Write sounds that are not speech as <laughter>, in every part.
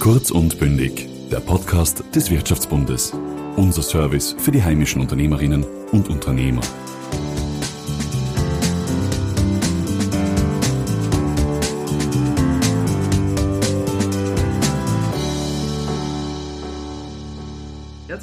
Kurz und bündig, der Podcast des Wirtschaftsbundes. Unser Service für die heimischen Unternehmerinnen und Unternehmer.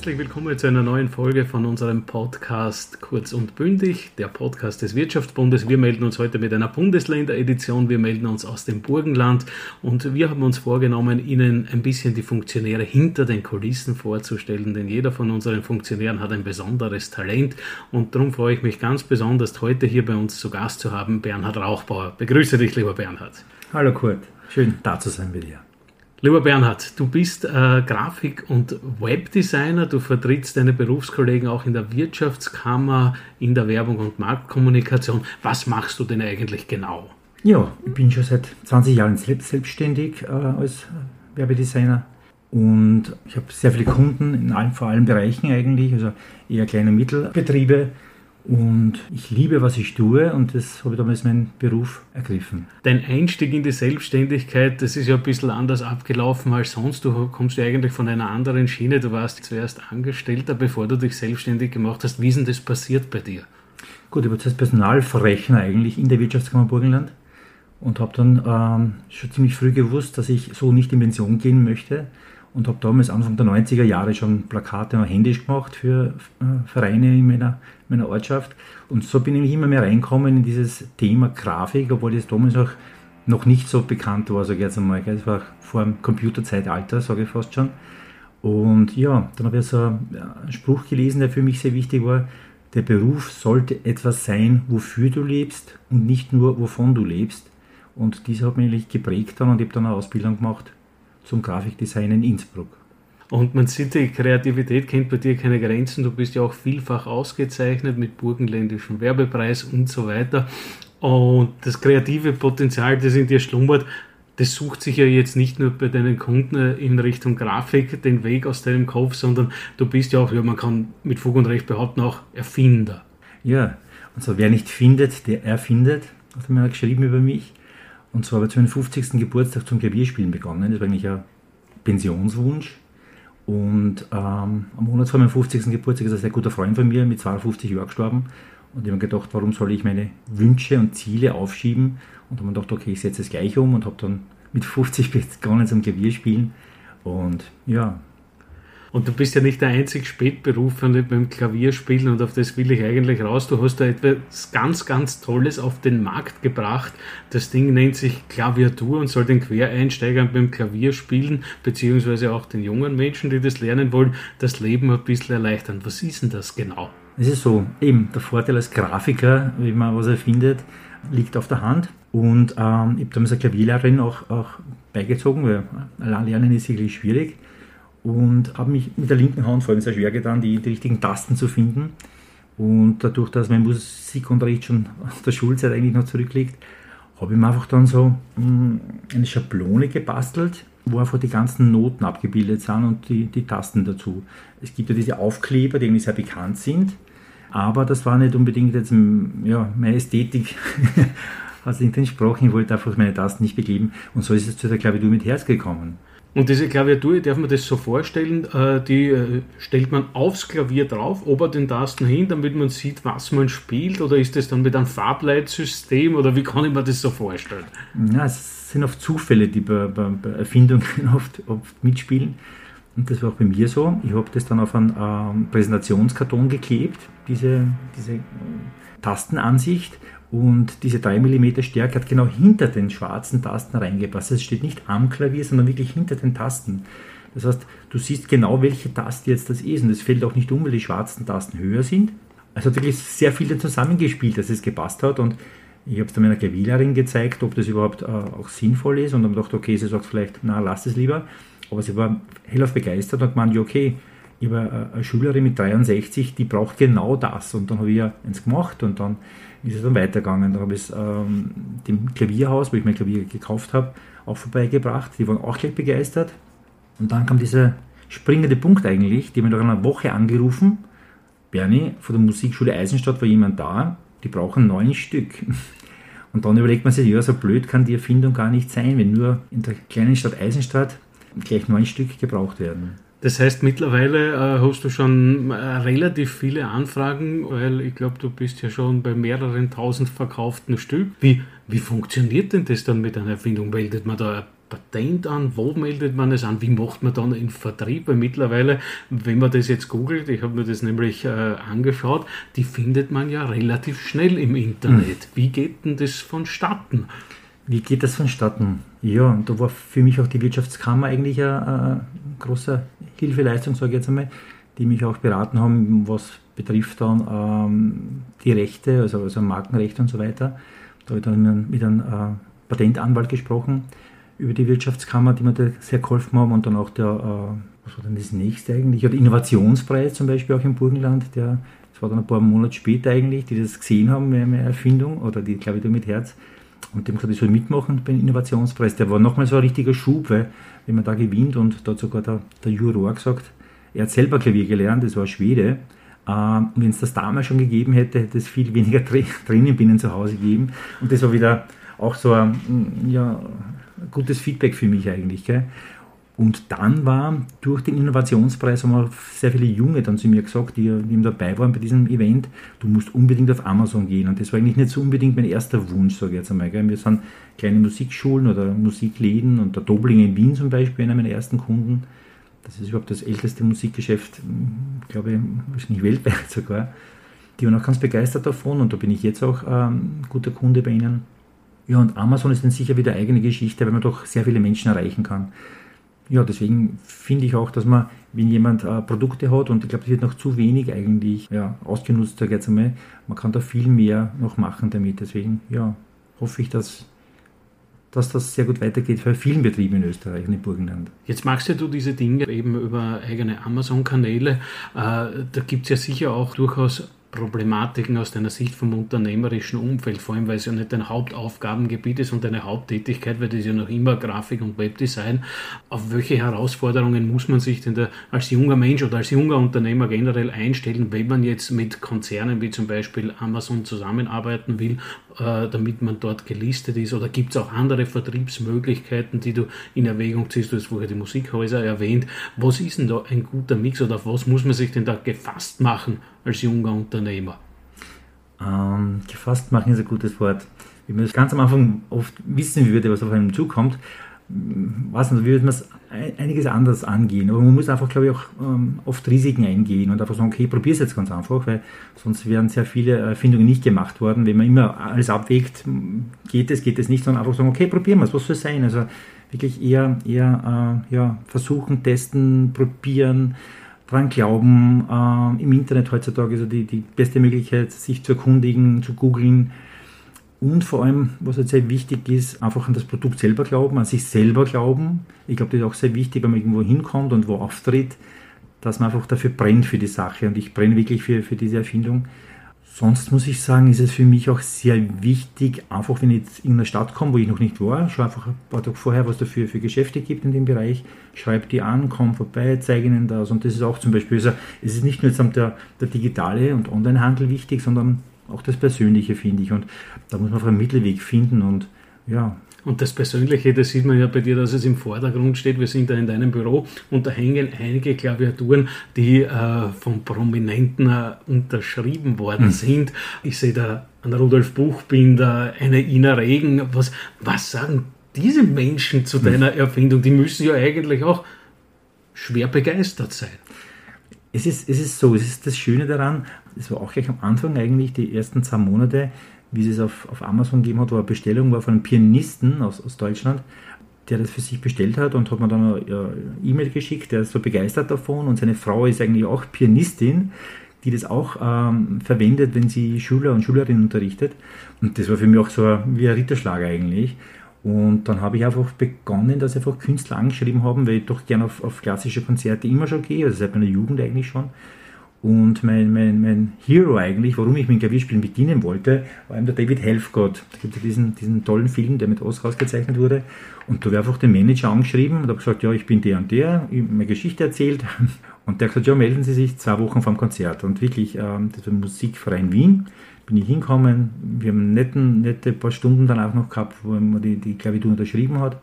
Herzlich willkommen zu einer neuen Folge von unserem Podcast Kurz und Bündig, der Podcast des Wirtschaftsbundes. Wir melden uns heute mit einer Bundesländeredition. Wir melden uns aus dem Burgenland und wir haben uns vorgenommen, Ihnen ein bisschen die Funktionäre hinter den Kulissen vorzustellen, denn jeder von unseren Funktionären hat ein besonderes Talent und darum freue ich mich ganz besonders, heute hier bei uns zu Gast zu haben, Bernhard Rauchbauer. Begrüße dich, lieber Bernhard. Hallo Kurt, schön da zu sein bei dir. Lieber Bernhard, du bist äh, Grafik- und Webdesigner, du vertrittst deine Berufskollegen auch in der Wirtschaftskammer, in der Werbung und Marktkommunikation. Was machst du denn eigentlich genau? Ja, ich bin schon seit 20 Jahren selbstständig äh, als Werbedesigner und ich habe sehr viele Kunden in allen, vor allen Bereichen eigentlich, also eher kleine Mittelbetriebe und ich liebe, was ich tue und das habe ich damals meinen Beruf ergriffen. Dein Einstieg in die Selbstständigkeit, das ist ja ein bisschen anders abgelaufen als sonst. Du kommst ja eigentlich von einer anderen Schiene. Du warst zuerst Angestellter, bevor du dich selbstständig gemacht hast. Wie ist denn das passiert bei dir? Gut, ich war zuerst Personalverrechner eigentlich in der Wirtschaftskammer Burgenland und habe dann ähm, schon ziemlich früh gewusst, dass ich so nicht in Pension gehen möchte und habe damals Anfang der 90er Jahre schon Plakate händisch gemacht für äh, Vereine in meiner, meiner Ortschaft. Und so bin ich immer mehr reinkommen in dieses Thema Grafik, obwohl das damals auch noch nicht so bekannt war, sage ich jetzt einmal. Das war vor dem Computerzeitalter, sage ich fast schon. Und ja, dann habe ich so einen Spruch gelesen, der für mich sehr wichtig war. Der Beruf sollte etwas sein, wofür du lebst und nicht nur, wovon du lebst. Und dies hat mich geprägt dann und ich habe dann eine Ausbildung gemacht zum Grafikdesign in Innsbruck. Und man sieht, die Kreativität kennt bei dir keine Grenzen. Du bist ja auch vielfach ausgezeichnet mit burgenländischem Werbepreis und so weiter. Und das kreative Potenzial, das in dir schlummert, das sucht sich ja jetzt nicht nur bei deinen Kunden in Richtung Grafik den Weg aus deinem Kopf, sondern du bist ja auch, ja, man kann mit Fug und Recht behaupten, auch Erfinder. Ja, und so wer nicht findet, der erfindet, hat er mir geschrieben über mich. Und zwar habe ich zu meinem 50. Geburtstag zum Klavierspielen begonnen. Das war eigentlich ein Pensionswunsch. Und ähm, am Monat vor meinem 50. Geburtstag ist ein sehr guter Freund von mir mit 52 Jahren gestorben. Und ich habe mir gedacht, warum soll ich meine Wünsche und Ziele aufschieben? Und habe mir gedacht, okay, ich setze es gleich um und habe dann mit 50 <laughs> begonnen zum Klavierspielen. Und ja, und du bist ja nicht der einzig Spätberufene beim Klavierspielen und auf das will ich eigentlich raus. Du hast da etwas ganz, ganz Tolles auf den Markt gebracht. Das Ding nennt sich Klaviatur und soll den Quereinsteigern beim Klavierspielen, beziehungsweise auch den jungen Menschen, die das lernen wollen, das Leben ein bisschen erleichtern. Was ist denn das genau? Es ist so, eben der Vorteil als Grafiker, wie man was erfindet, liegt auf der Hand. Und ähm, ich habe damals eine Klavierlehrerin auch, auch beigezogen, weil allein lernen ist wirklich schwierig und habe mich mit der linken Hand vor allem sehr schwer getan, die, die richtigen Tasten zu finden. Und dadurch, dass mein Musikunterricht schon aus der Schulzeit eigentlich noch zurückliegt, habe ich mir einfach dann so hm, eine Schablone gebastelt, wo einfach die ganzen Noten abgebildet sind und die, die Tasten dazu. Es gibt ja diese Aufkleber, die irgendwie sehr bekannt sind, aber das war nicht unbedingt jetzt ja, meine Ästhetik. es nicht entsprochen, ich wollte einfach meine Tasten nicht bekleben und so ist es zu der Klaviatur mit Herz gekommen. Und diese Klaviatur, darf man das so vorstellen, äh, die äh, stellt man aufs Klavier drauf, ober den Tasten hin, damit man sieht, was man spielt, oder ist das dann mit einem Farbleitsystem, oder wie kann ich mir das so vorstellen? Ja, es sind oft Zufälle, die bei, bei, bei Erfindungen <laughs> oft, oft, mitspielen. Und das war auch bei mir so. Ich habe das dann auf einen ähm, Präsentationskarton geklebt, diese, diese äh, Tastenansicht und diese 3 mm Stärke hat genau hinter den schwarzen Tasten reingepasst. Es steht nicht am Klavier, sondern wirklich hinter den Tasten. Das heißt, du siehst genau, welche Taste jetzt das ist. Und es fällt auch nicht um, weil die schwarzen Tasten höher sind. Also hat wirklich sehr viel zusammengespielt, dass es gepasst hat. Und ich habe es dann meiner Klavierlehrerin gezeigt, ob das überhaupt äh, auch sinnvoll ist. Und dann gedacht, okay, sie sagt vielleicht, na, lass es lieber. Aber sie war hellauf begeistert und gemeint, ja, okay, ich habe eine Schülerin mit 63, die braucht genau das. Und dann habe ich ja eins gemacht und dann ist es dann weitergegangen. Dann habe ich es ähm, dem Klavierhaus, wo ich mein Klavier gekauft habe, auch vorbeigebracht. Die waren auch gleich begeistert. Und dann kam dieser springende Punkt eigentlich, die haben nach einer Woche angerufen. Bernie, von der Musikschule Eisenstadt war jemand da, die brauchen neun Stück. <laughs> Und dann überlegt man sich, ja, so blöd kann die Erfindung gar nicht sein, wenn nur in der kleinen Stadt Eisenstadt gleich neun Stück gebraucht werden. Das heißt, mittlerweile äh, hast du schon äh, relativ viele Anfragen, weil ich glaube, du bist ja schon bei mehreren tausend verkauften Stück. Wie, wie funktioniert denn das dann mit einer Erfindung? Meldet man da ein Patent an? Wo meldet man es an? Wie macht man dann einen Vertrieb? Weil mittlerweile, wenn man das jetzt googelt, ich habe mir das nämlich äh, angeschaut, die findet man ja relativ schnell im Internet. Hm. Wie geht denn das vonstatten? Wie geht das vonstatten? Ja, und da war für mich auch die Wirtschaftskammer eigentlich eine, große Hilfeleistung, sage ich jetzt einmal, die mich auch beraten haben, was betrifft dann ähm, die Rechte, also, also Markenrechte und so weiter. Da habe ich dann mit einem äh, Patentanwalt gesprochen über die Wirtschaftskammer, die mir da sehr geholfen haben und dann auch der, äh, was war denn das nächste eigentlich, ja, der Innovationspreis zum Beispiel auch im Burgenland, der, das war dann ein paar Monate später eigentlich, die das gesehen haben, meine Erfindung, oder die, glaube ich, da mit Herz, und dem gesagt, ich soll mitmachen beim Innovationspreis. Der war nochmal so ein richtiger Schub, weil wenn man da gewinnt und da hat sogar der, der Juror gesagt, er hat selber Klavier gelernt, das war Schwede. Ähm, wenn es das damals schon gegeben hätte, hätte es viel <laughs> weniger Tränen binnen zu Hause gegeben. Und das war wieder auch so ein ja, gutes Feedback für mich eigentlich. Gell? Und dann war durch den Innovationspreis haben auch sehr viele Junge dann zu mir gesagt, die, die eben dabei waren bei diesem Event, du musst unbedingt auf Amazon gehen. Und das war eigentlich nicht so unbedingt mein erster Wunsch, sage ich jetzt einmal. Gell. Wir sind kleine Musikschulen oder Musikläden und der Dobling in Wien zum Beispiel, einer meiner ersten Kunden. Das ist überhaupt das älteste Musikgeschäft, glaube ich, wahrscheinlich weltweit <laughs> sogar. Die waren auch ganz begeistert davon und da bin ich jetzt auch ähm, guter Kunde bei ihnen. Ja, und Amazon ist dann sicher wieder eigene Geschichte, weil man doch sehr viele Menschen erreichen kann ja, deswegen finde ich auch, dass man, wenn jemand äh, Produkte hat, und ich glaube, das wird noch zu wenig eigentlich ja, ausgenutzt, sage ich jetzt einmal, man kann da viel mehr noch machen damit. Deswegen, ja, hoffe ich, dass, dass das sehr gut weitergeht für vielen Betrieben in Österreich und im Burgenland. Jetzt machst ja du diese Dinge eben über eigene Amazon-Kanäle. Äh, da gibt es ja sicher auch durchaus Problematiken aus deiner Sicht vom unternehmerischen Umfeld, vor allem weil es ja nicht dein Hauptaufgabengebiet ist und deine Haupttätigkeit, weil das ja noch immer Grafik und Webdesign. Auf welche Herausforderungen muss man sich denn da als junger Mensch oder als junger Unternehmer generell einstellen, wenn man jetzt mit Konzernen wie zum Beispiel Amazon zusammenarbeiten will, äh, damit man dort gelistet ist? Oder gibt es auch andere Vertriebsmöglichkeiten, die du in Erwägung ziehst? Du hast vorher die Musikhäuser erwähnt. Was ist denn da ein guter Mix oder auf was muss man sich denn da gefasst machen? Als junger Unternehmer? Ähm, gefasst machen ist ein gutes Wort. Wenn man ganz am Anfang oft wissen würde, was auf einem zukommt, weiß nicht, würde man es einiges anders angehen. Aber man muss einfach, glaube ich, auch ähm, oft Risiken eingehen und einfach sagen, okay, probier es jetzt ganz einfach, weil sonst wären sehr viele Erfindungen nicht gemacht worden. Wenn man immer alles abwägt, geht es, geht es nicht, sondern einfach sagen, okay, probieren wir es, was soll es sein? Also wirklich eher, eher äh, ja, versuchen, testen, probieren, dran glauben. Äh, Im Internet heutzutage ist also die, die beste Möglichkeit, sich zu erkundigen, zu googeln. Und vor allem, was jetzt sehr wichtig ist, einfach an das Produkt selber glauben, an sich selber glauben. Ich glaube, das ist auch sehr wichtig, wenn man irgendwo hinkommt und wo auftritt, dass man einfach dafür brennt für die Sache. Und ich brenne wirklich für, für diese Erfindung. Sonst muss ich sagen, ist es für mich auch sehr wichtig, einfach wenn ich jetzt in eine Stadt komme, wo ich noch nicht war, schau einfach ein paar Tage vorher, was da für, Geschäfte gibt in dem Bereich, schreibe die an, komm vorbei, zeige ihnen das. Und das ist auch zum Beispiel, also es ist nicht nur jetzt der, der digitale und Onlinehandel wichtig, sondern auch das Persönliche, finde ich. Und da muss man einfach einen Mittelweg finden und ja, und das Persönliche, das sieht man ja bei dir, dass es im Vordergrund steht. Wir sind da in deinem Büro und da hängen einige Klaviaturen, die äh, von Prominenten äh, unterschrieben worden mhm. sind. Ich sehe da einen Rudolf Buchbinder, eine Ina Regen. Was, was sagen diese Menschen zu deiner mhm. Erfindung? Die müssen ja eigentlich auch schwer begeistert sein. Es ist, es ist so, es ist das Schöne daran, es war auch gleich am Anfang eigentlich, die ersten zwei Monate, wie es es auf, auf Amazon gegeben hat, wo eine Bestellung war von einem Pianisten aus, aus Deutschland, der das für sich bestellt hat und hat mir dann eine E-Mail geschickt, der ist so begeistert davon und seine Frau ist eigentlich auch Pianistin, die das auch ähm, verwendet, wenn sie Schüler und Schülerinnen unterrichtet. Und das war für mich auch so wie ein Ritterschlag eigentlich. Und dann habe ich einfach begonnen, dass einfach Künstler angeschrieben haben, weil ich doch gerne auf, auf klassische Konzerte immer schon gehe, also seit meiner Jugend eigentlich schon. Und mein, mein, mein Hero eigentlich, warum ich mit Klavierspielen beginnen wollte, war eben der David Helfgott. Da gibt es diesen, diesen tollen Film, der mit Oscar ausgezeichnet wurde. Und da habe ich einfach den Manager angeschrieben und habe gesagt, ja, ich bin der und der, ich meine Geschichte erzählt. <laughs> Und der hat gesagt, ja, melden Sie sich zwei Wochen vom Konzert. Und wirklich, ähm, das war Musikverein Wien, bin ich hingekommen. Wir haben netten, nette paar Stunden dann auch noch gehabt, wo man die, die Klavitur unterschrieben hat.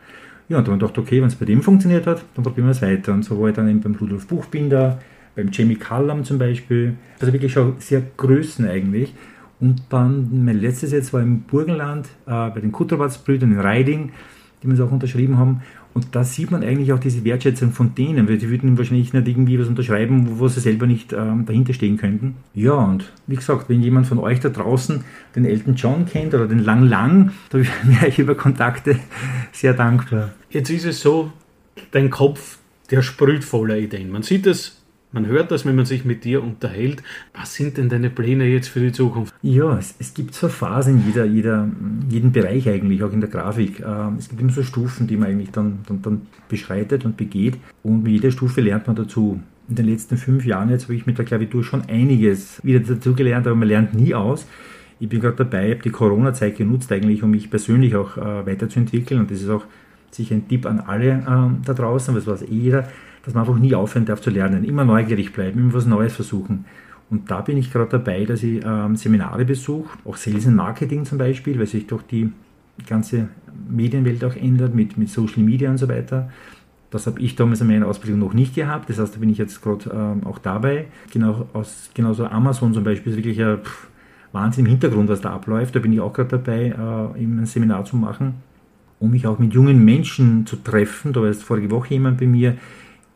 Ja, und dann dachte okay, wenn es bei dem funktioniert hat, dann probieren wir es weiter. Und so war ich dann eben beim Rudolf Buchbinder, beim Jamie Callum zum Beispiel. Also wirklich schon sehr Größen eigentlich. Und dann mein letztes jetzt war im Burgenland äh, bei den Kutterwatz-Brüdern in Reiding, die wir es auch unterschrieben haben. Und da sieht man eigentlich auch diese Wertschätzung von denen, weil die würden wahrscheinlich nicht irgendwie was unterschreiben, wo, sie selber nicht ähm, dahinter stehen könnten. Ja, und wie gesagt, wenn jemand von euch da draußen den Elton John kennt oder den Lang Lang, da wäre ich über Kontakte <laughs> sehr dankbar. Jetzt ist es so, dein Kopf, der sprüht voller Ideen. Man sieht es man hört das, wenn man sich mit dir unterhält. Was sind denn deine Pläne jetzt für die Zukunft? Ja, es, es gibt so Phasen in jeder, jeder, jedem Bereich eigentlich, auch in der Grafik. Ähm, es gibt immer so Stufen, die man eigentlich dann, dann, dann beschreitet und begeht. Und mit jeder Stufe lernt man dazu. In den letzten fünf Jahren jetzt habe ich mit der Klavitur schon einiges wieder dazu gelernt, aber man lernt nie aus. Ich bin gerade dabei, habe die Corona-Zeit genutzt eigentlich, um mich persönlich auch äh, weiterzuentwickeln. Und das ist auch sicher ein Tipp an alle äh, da draußen, es weiß eh jeder dass man einfach nie aufhören darf zu lernen, immer neugierig bleiben, immer was Neues versuchen. Und da bin ich gerade dabei, dass ich ähm, Seminare besuche, auch Sales and Marketing zum Beispiel, weil sich doch die ganze Medienwelt auch ändert mit, mit Social Media und so weiter. Das habe ich damals in meiner Ausbildung noch nicht gehabt. Das heißt, da bin ich jetzt gerade ähm, auch dabei. Genau aus, genauso Amazon zum Beispiel ist wirklich ein pff, Wahnsinn im Hintergrund, was da abläuft. Da bin ich auch gerade dabei, äh, ein Seminar zu machen, um mich auch mit jungen Menschen zu treffen. Da war jetzt vorige Woche jemand bei mir,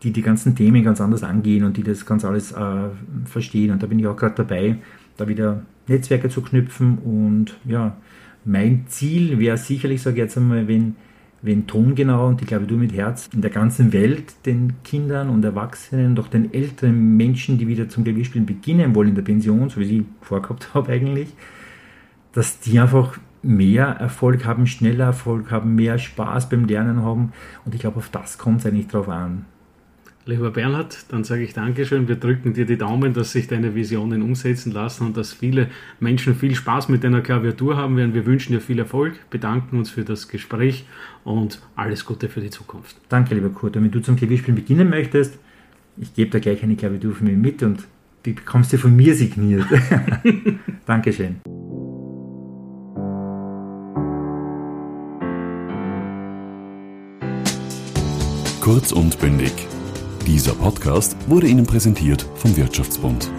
die die ganzen Themen ganz anders angehen und die das ganz alles äh, verstehen. Und da bin ich auch gerade dabei, da wieder Netzwerke zu knüpfen. Und ja, mein Ziel wäre sicherlich, sage ich jetzt einmal, wenn, wenn Tongenau und ich glaube du mit Herz in der ganzen Welt den Kindern und Erwachsenen und auch den älteren Menschen, die wieder zum Klavierspielen beginnen wollen in der Pension, so wie ich vorgehabt <laughs> habe eigentlich, dass die einfach mehr Erfolg haben, schneller Erfolg haben, mehr Spaß beim Lernen haben. Und ich glaube, auf das kommt es eigentlich drauf an. Lieber Bernhard, dann sage ich Dankeschön. Wir drücken dir die Daumen, dass sich deine Visionen umsetzen lassen und dass viele Menschen viel Spaß mit deiner Klaviatur haben werden. Wir wünschen dir viel Erfolg, bedanken uns für das Gespräch und alles Gute für die Zukunft. Danke, lieber Kurt. Und wenn du zum Klavierspielen beginnen möchtest, ich gebe da gleich eine Klaviatur von mir mit und die bekommst du von mir signiert. <laughs> Dankeschön. Kurz und bündig dieser Podcast wurde Ihnen präsentiert vom Wirtschaftsbund.